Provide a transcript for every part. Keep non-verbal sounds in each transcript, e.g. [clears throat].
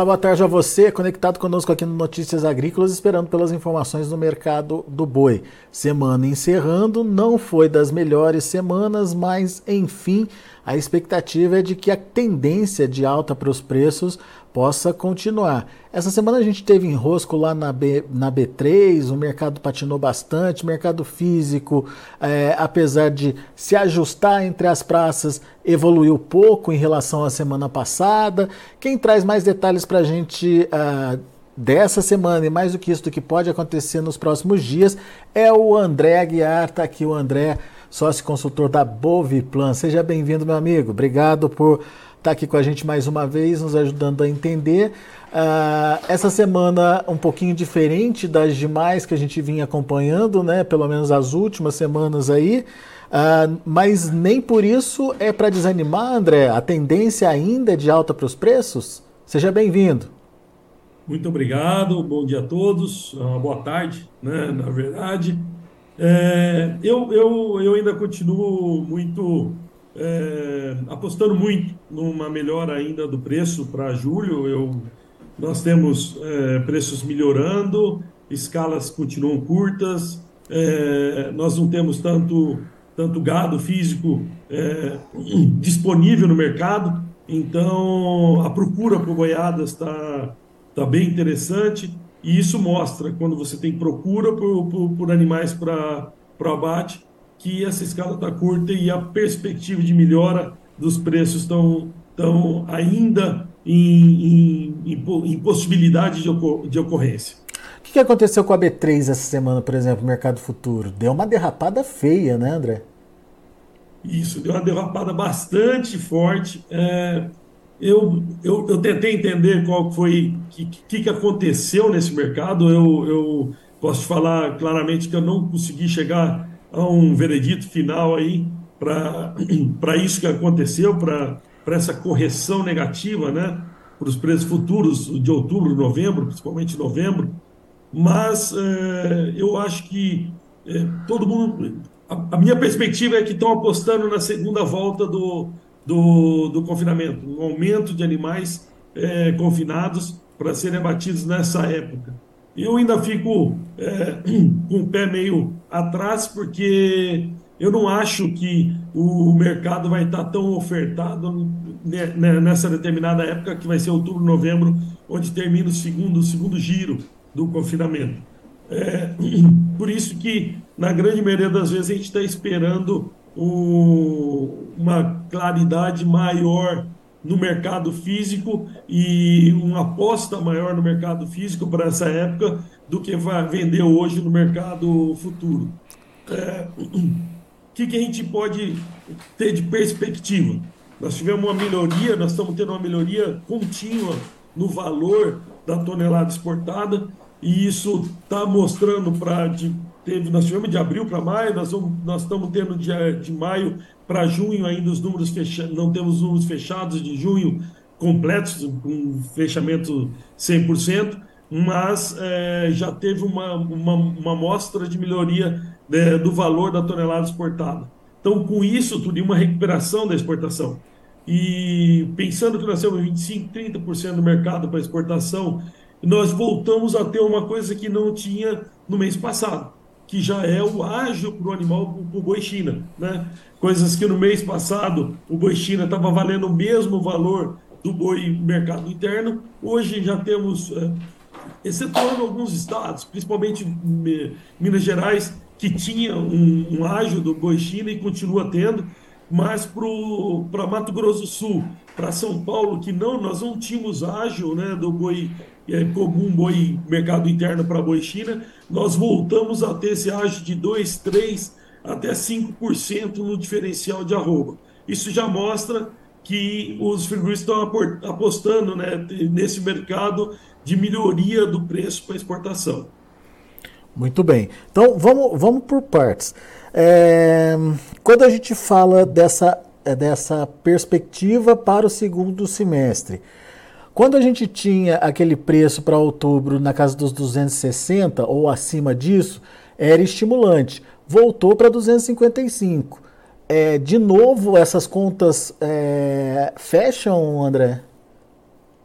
Olá, boa tarde a você, conectado conosco aqui no Notícias Agrícolas, esperando pelas informações do mercado do boi. Semana encerrando, não foi das melhores semanas, mas enfim, a expectativa é de que a tendência de alta para os preços possa continuar. Essa semana a gente teve enrosco lá na, B, na B3, o mercado patinou bastante, mercado físico, é, apesar de se ajustar entre as praças, evoluiu pouco em relação à semana passada. Quem traz mais detalhes para a gente uh, dessa semana e mais do que isso, do que pode acontecer nos próximos dias, é o André Aguiar, está aqui o André sócio consultor da Boviplan. Seja bem-vindo, meu amigo. Obrigado por estar aqui com a gente mais uma vez, nos ajudando a entender. Uh, essa semana um pouquinho diferente das demais que a gente vinha acompanhando, né? Pelo menos as últimas semanas aí. Uh, mas nem por isso é para desanimar, André. A tendência ainda é de alta para os preços? Seja bem-vindo. Muito obrigado, bom dia a todos, uma boa tarde, né? Na verdade, é, eu, eu, eu ainda continuo muito é, apostando muito numa melhora ainda do preço para julho. Eu, nós temos é, preços melhorando, escalas continuam curtas, é, nós não temos tanto, tanto gado físico é, [clears throat] disponível no mercado, então a procura por boiadas está tá bem interessante. E isso mostra, quando você tem procura por, por, por animais para abate, que essa escala está curta e a perspectiva de melhora dos preços estão tão ainda em, em, em, possibilidade de, ocor de ocorrência. O que, que aconteceu com a B3 essa semana, por exemplo, no mercado futuro? Deu uma derrapada feia, né, André? Isso, deu uma derrapada bastante forte. É, eu, eu, eu tentei entender qual foi, o que, que, aconteceu nesse mercado. Eu, eu posso te falar claramente que eu não consegui chegar a um veredito final aí para [clears throat] isso que aconteceu, para essa correção negativa, né? Para os preços futuros de outubro, novembro, principalmente novembro. Mas é, eu acho que é, todo mundo. A, a minha perspectiva é que estão apostando na segunda volta do, do, do confinamento, um aumento de animais é, confinados para serem abatidos nessa época. Eu ainda fico é, [clears throat] com o pé meio atrás, porque eu não acho que o mercado vai estar tão ofertado nessa determinada época, que vai ser outubro, novembro, onde termina o segundo, o segundo giro do confinamento. É, [clears throat] por isso que, na grande maioria das vezes, a gente está esperando o, uma claridade maior no mercado físico e uma aposta maior no mercado físico para essa época do que vai vender hoje no mercado futuro. É, o que, que a gente pode ter de perspectiva? Nós tivemos uma melhoria, nós estamos tendo uma melhoria contínua no valor da tonelada exportada e isso está mostrando para teve, nós tivemos de abril para maio, nós, vamos, nós estamos tendo de, de maio para junho ainda os números fechados, não temos números fechados de junho completos, com fechamento 100%, mas é, já teve uma, uma, uma mostra de melhoria né, do valor da tonelada exportada. Então, com isso, tudo uma recuperação da exportação. E pensando que nós temos 25%, 30% do mercado para exportação, nós voltamos a ter uma coisa que não tinha no mês passado que já é o ágio para o animal, para o boi China. Né? Coisas que no mês passado o boi China estava valendo o mesmo valor do boi mercado interno, hoje já temos, é, excetuando alguns estados, principalmente Minas Gerais, que tinha um, um ágio do boi China e continua tendo, mas para Mato Grosso do Sul, para São Paulo, que não, nós não tínhamos ágio né, do boi é, comum, boi mercado interno para boi China, nós voltamos a ter esse ágio de 2, 3 até 5% no diferencial de arroba. Isso já mostra que os frigoríficos estão apostando né, nesse mercado de melhoria do preço para exportação. Muito bem. Então vamos, vamos por partes. É, quando a gente fala dessa, dessa perspectiva para o segundo semestre, quando a gente tinha aquele preço para outubro na casa dos 260 ou acima disso, era estimulante. Voltou para 255. É, de novo, essas contas é, fecham, André?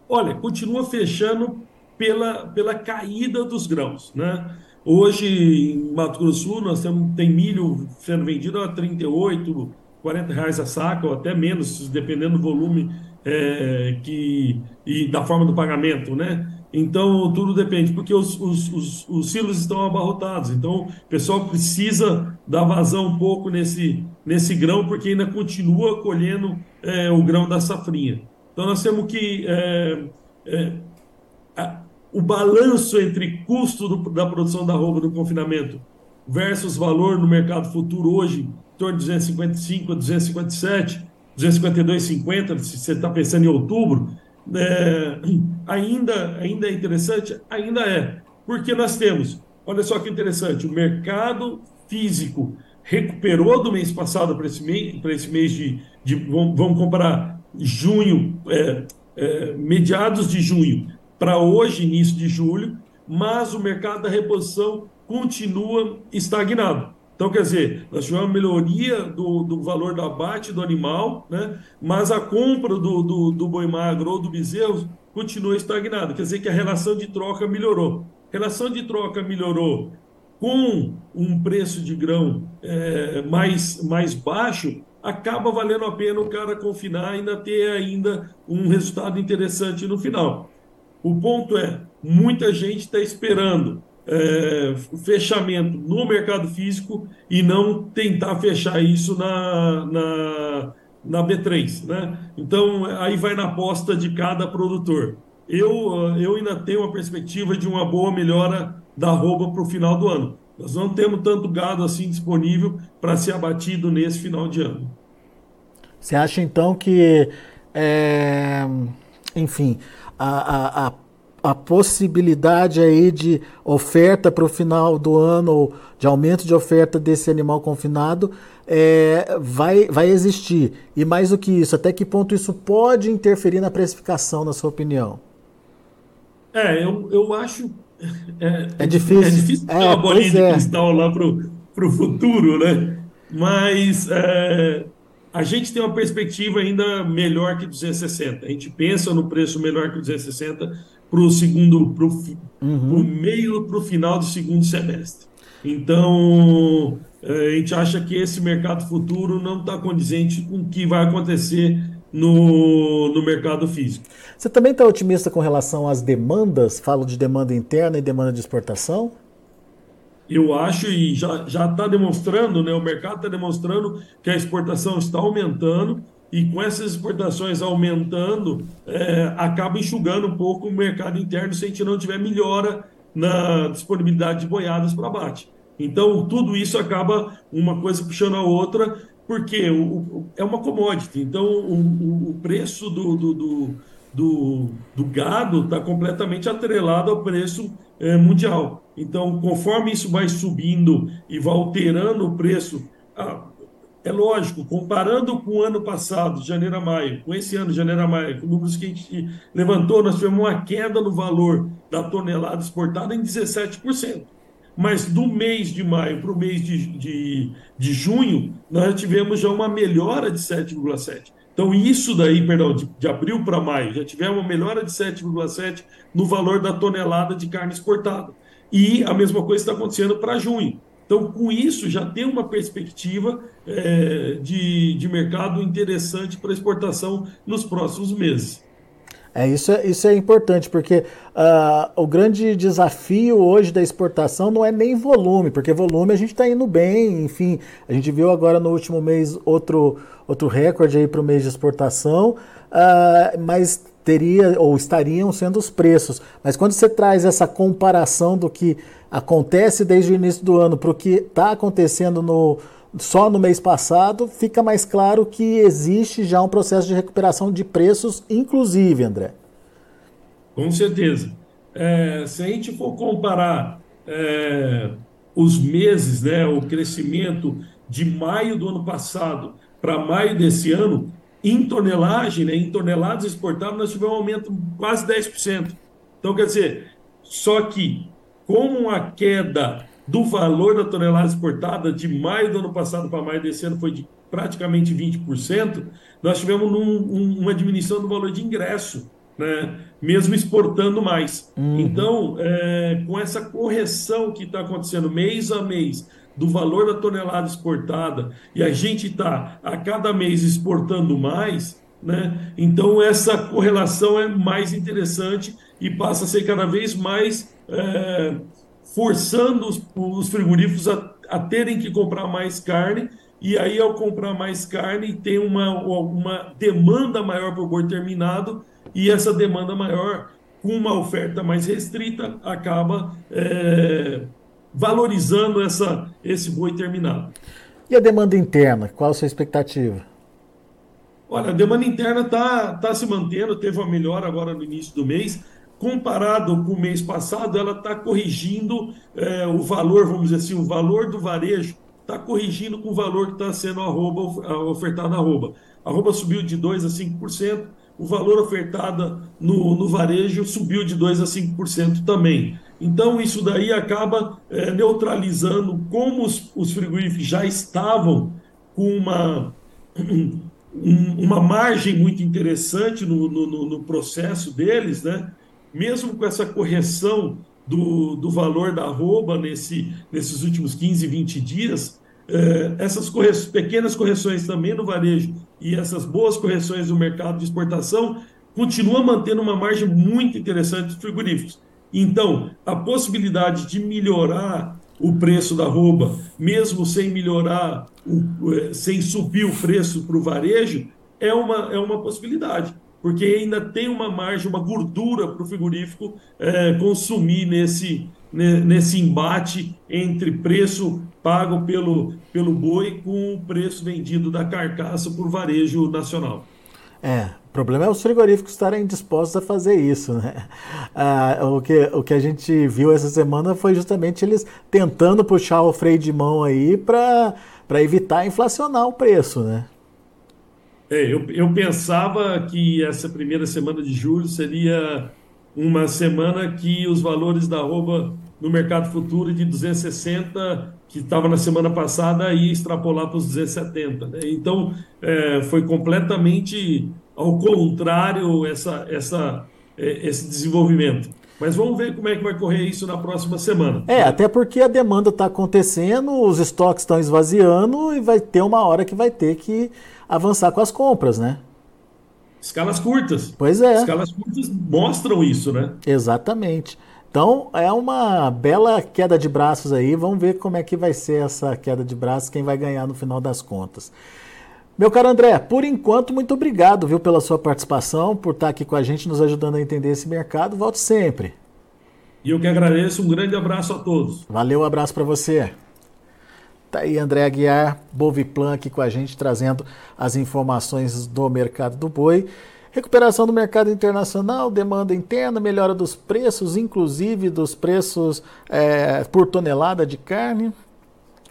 Olha, continua fechando pela, pela caída dos grãos, né? Hoje, em Mato Grosso do Sul, nós temos, tem milho sendo vendido a 38, 40 reais a saca, ou até menos, dependendo do volume é, que, e da forma do pagamento, né? Então, tudo depende, porque os, os, os, os silos estão abarrotados. Então, o pessoal precisa dar vazão um pouco nesse, nesse grão, porque ainda continua colhendo é, o grão da safrinha. Então, nós temos que. É, é, o balanço entre custo do, da produção da roupa do confinamento versus valor no mercado futuro hoje, em torno de 255 a 257, 252,50, se você está pensando em outubro, é, ainda, ainda é interessante? Ainda é. Porque nós temos, olha só que interessante, o mercado físico recuperou do mês passado para esse mês, para esse mês de, de vamos comparar junho, é, é, mediados de junho para hoje, início de julho, mas o mercado da reposição continua estagnado. Então, quer dizer, nós tivemos uma melhoria do, do valor do abate do animal, né? mas a compra do, do, do boi magro ou do bezerro continua estagnada. Quer dizer que a relação de troca melhorou. Relação de troca melhorou com um preço de grão é, mais, mais baixo, acaba valendo a pena o cara confinar e ainda ter ainda um resultado interessante no final. O ponto é, muita gente está esperando é, fechamento no mercado físico e não tentar fechar isso na, na, na B3. Né? Então, aí vai na aposta de cada produtor. Eu, eu ainda tenho uma perspectiva de uma boa melhora da roupa para o final do ano. Nós não temos tanto gado assim disponível para ser abatido nesse final de ano. Você acha então que, é, enfim, a, a, a a possibilidade aí de oferta para o final do ano, ou de aumento de oferta desse animal confinado, é, vai, vai existir. E mais do que isso, até que ponto isso pode interferir na precificação, na sua opinião? É, eu, eu acho. É, é difícil. É difícil ter é, uma bolinha de é. cristal lá para o futuro, né? Mas é, a gente tem uma perspectiva ainda melhor que 260. A gente pensa no preço melhor que 260 para o segundo, para o uhum. meio para o final do segundo semestre. Então, eh, a gente acha que esse mercado futuro não está condizente com o que vai acontecer no, no mercado físico. Você também está otimista com relação às demandas? Falo de demanda interna e demanda de exportação? Eu acho e já está demonstrando, né? O mercado está demonstrando que a exportação está aumentando e com essas exportações aumentando, é, acaba enxugando um pouco o mercado interno se a gente não tiver melhora na disponibilidade de boiadas para abate. Então, tudo isso acaba uma coisa puxando a outra, porque o, o, é uma commodity. Então, o, o preço do, do, do, do, do gado está completamente atrelado ao preço é, mundial. Então, conforme isso vai subindo e vai alterando o preço, ah, é lógico, comparando com o ano passado, janeiro a maio, com esse ano, janeiro a maio, com números que a gente levantou, nós tivemos uma queda no valor da tonelada exportada em 17%. Mas do mês de maio para o mês de, de, de junho, nós tivemos já uma melhora de 7,7%. Então, isso daí, perdão, de, de abril para maio, já tivemos uma melhora de 7,7% no valor da tonelada de carne exportada. E a mesma coisa está acontecendo para junho. Então, com isso, já tem uma perspectiva é, de, de mercado interessante para exportação nos próximos meses. É, isso, é, isso é importante, porque uh, o grande desafio hoje da exportação não é nem volume, porque volume a gente está indo bem, enfim, a gente viu agora no último mês outro, outro recorde aí para o mês de exportação, uh, mas teria ou estariam sendo os preços. Mas quando você traz essa comparação do que acontece desde o início do ano para o que está acontecendo no, só no mês passado, fica mais claro que existe já um processo de recuperação de preços, inclusive, André. Com certeza. É, se a gente for comparar é, os meses, né, o crescimento de maio do ano passado para maio desse ano, em tonelagem, né, em toneladas exportadas, nós tivemos um aumento quase 10%. Então, quer dizer, só que com a queda do valor da tonelada exportada de maio do ano passado para maio desse ano foi de praticamente 20%, nós tivemos um, um, uma diminuição do valor de ingresso né? mesmo exportando mais. Uhum. Então, é, com essa correção que está acontecendo mês a mês do valor da tonelada exportada e a gente está a cada mês exportando mais, né? então essa correlação é mais interessante e passa a ser cada vez mais é, forçando os, os frigoríficos a, a terem que comprar mais carne e aí ao comprar mais carne tem uma, uma demanda maior por boi terminado e essa demanda maior com uma oferta mais restrita acaba é, valorizando essa, esse boi terminado. E a demanda interna, qual a sua expectativa? Olha, a demanda interna está tá se mantendo, teve uma melhora agora no início do mês, comparado com o mês passado, ela está corrigindo é, o valor, vamos dizer assim, o valor do varejo está corrigindo com o valor que está sendo arroba, ofertado arroba. A arroba subiu de 2% a 5%, o valor ofertado no, no varejo subiu de 2% a 5% também. Então, isso daí acaba é, neutralizando como os, os frigoríficos já estavam com uma, um, uma margem muito interessante no, no, no processo deles, né? Mesmo com essa correção do, do valor da arroba nesse, nesses últimos 15, 20 dias, eh, essas corre pequenas correções também no varejo e essas boas correções no mercado de exportação continuam mantendo uma margem muito interessante dos frigoríficos. Então, a possibilidade de melhorar o preço da arroba, mesmo sem melhorar, o, eh, sem subir o preço para o varejo, é uma, é uma possibilidade porque ainda tem uma margem, uma gordura para o frigorífico é, consumir nesse, nesse embate entre preço pago pelo, pelo boi com o preço vendido da carcaça por varejo nacional. É, o problema é os frigoríficos estarem dispostos a fazer isso, né? Ah, o, que, o que a gente viu essa semana foi justamente eles tentando puxar o freio de mão aí para evitar inflacionar o preço, né? É, eu, eu pensava que essa primeira semana de julho seria uma semana que os valores da arroba no mercado futuro de 260, que estava na semana passada, ia extrapolar para os 270. Né? Então, é, foi completamente ao contrário essa, essa, é, esse desenvolvimento. Mas vamos ver como é que vai correr isso na próxima semana. É, até porque a demanda está acontecendo, os estoques estão esvaziando e vai ter uma hora que vai ter que avançar com as compras, né? Escalas curtas. Pois é. Escalas curtas mostram isso, né? Exatamente. Então é uma bela queda de braços aí. Vamos ver como é que vai ser essa queda de braços, quem vai ganhar no final das contas. Meu caro André, por enquanto, muito obrigado, viu, pela sua participação, por estar aqui com a gente, nos ajudando a entender esse mercado. Volte sempre. E eu que agradeço. Um grande abraço a todos. Valeu, um abraço para você. Tá aí André Aguiar, Boviplan aqui com a gente, trazendo as informações do mercado do boi. Recuperação do mercado internacional, demanda interna, melhora dos preços, inclusive dos preços é, por tonelada de carne.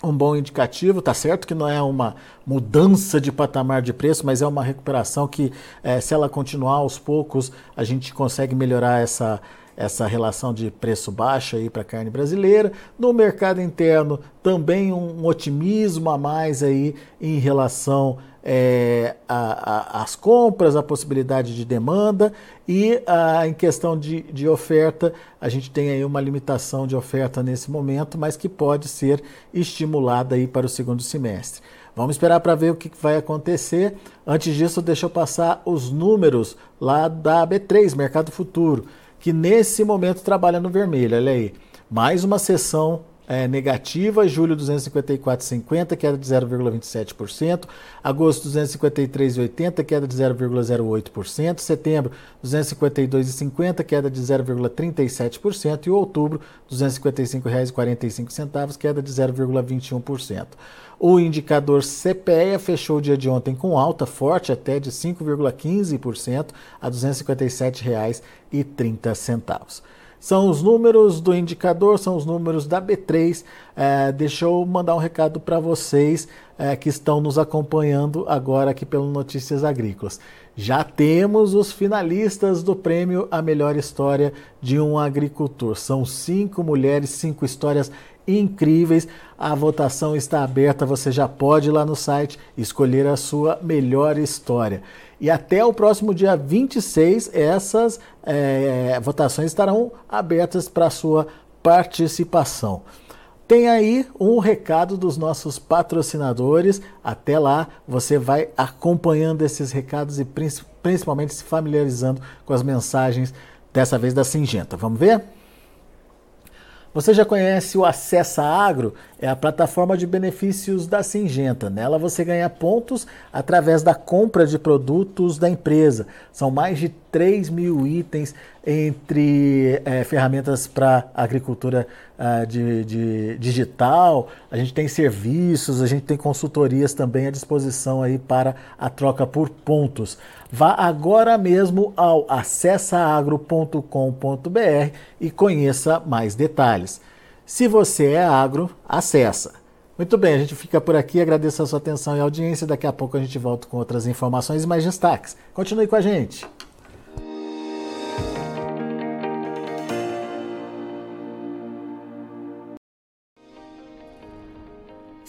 Um bom indicativo, tá certo que não é uma mudança de patamar de preço, mas é uma recuperação que, é, se ela continuar aos poucos, a gente consegue melhorar essa, essa relação de preço baixo aí para a carne brasileira. No mercado interno, também um otimismo a mais aí em relação é, às compras, a possibilidade de demanda e a, em questão de, de oferta, a gente tem aí uma limitação de oferta nesse momento, mas que pode ser estimulada aí para o segundo semestre. Vamos esperar para ver o que vai acontecer. Antes disso, deixa eu passar os números lá da B3, Mercado Futuro que nesse momento trabalha no vermelho. Olha aí, mais uma sessão é, negativa, julho 254,50, queda de 0,27%, agosto 253,80, queda de 0,08%, setembro 252,50, queda de 0,37% e outubro R$ 255,45, queda de 0,21%. O indicador CPEA fechou o dia de ontem com alta forte até de 5,15% a R$ 257,30. São os números do indicador, são os números da B3. É, deixa eu mandar um recado para vocês é, que estão nos acompanhando agora aqui pelo Notícias Agrícolas. Já temos os finalistas do prêmio A Melhor História de um Agricultor. São cinco mulheres, cinco histórias incríveis. A votação está aberta, você já pode ir lá no site escolher a sua melhor história. E até o próximo dia 26, essas é, votações estarão abertas para sua participação. Tem aí um recado dos nossos patrocinadores. Até lá, você vai acompanhando esses recados e principalmente se familiarizando com as mensagens, dessa vez da Singenta. Vamos ver? Você já conhece o Acessa Agro? É a plataforma de benefícios da Singenta. Nela você ganha pontos através da compra de produtos da empresa. São mais de 3 mil itens entre é, ferramentas para agricultura uh, de, de, digital. A gente tem serviços, a gente tem consultorias também à disposição aí para a troca por pontos. Vá agora mesmo ao acessaagro.com.br e conheça mais detalhes. Se você é agro, acessa. Muito bem, a gente fica por aqui, agradeço a sua atenção e audiência. Daqui a pouco a gente volta com outras informações e mais destaques. Continue com a gente.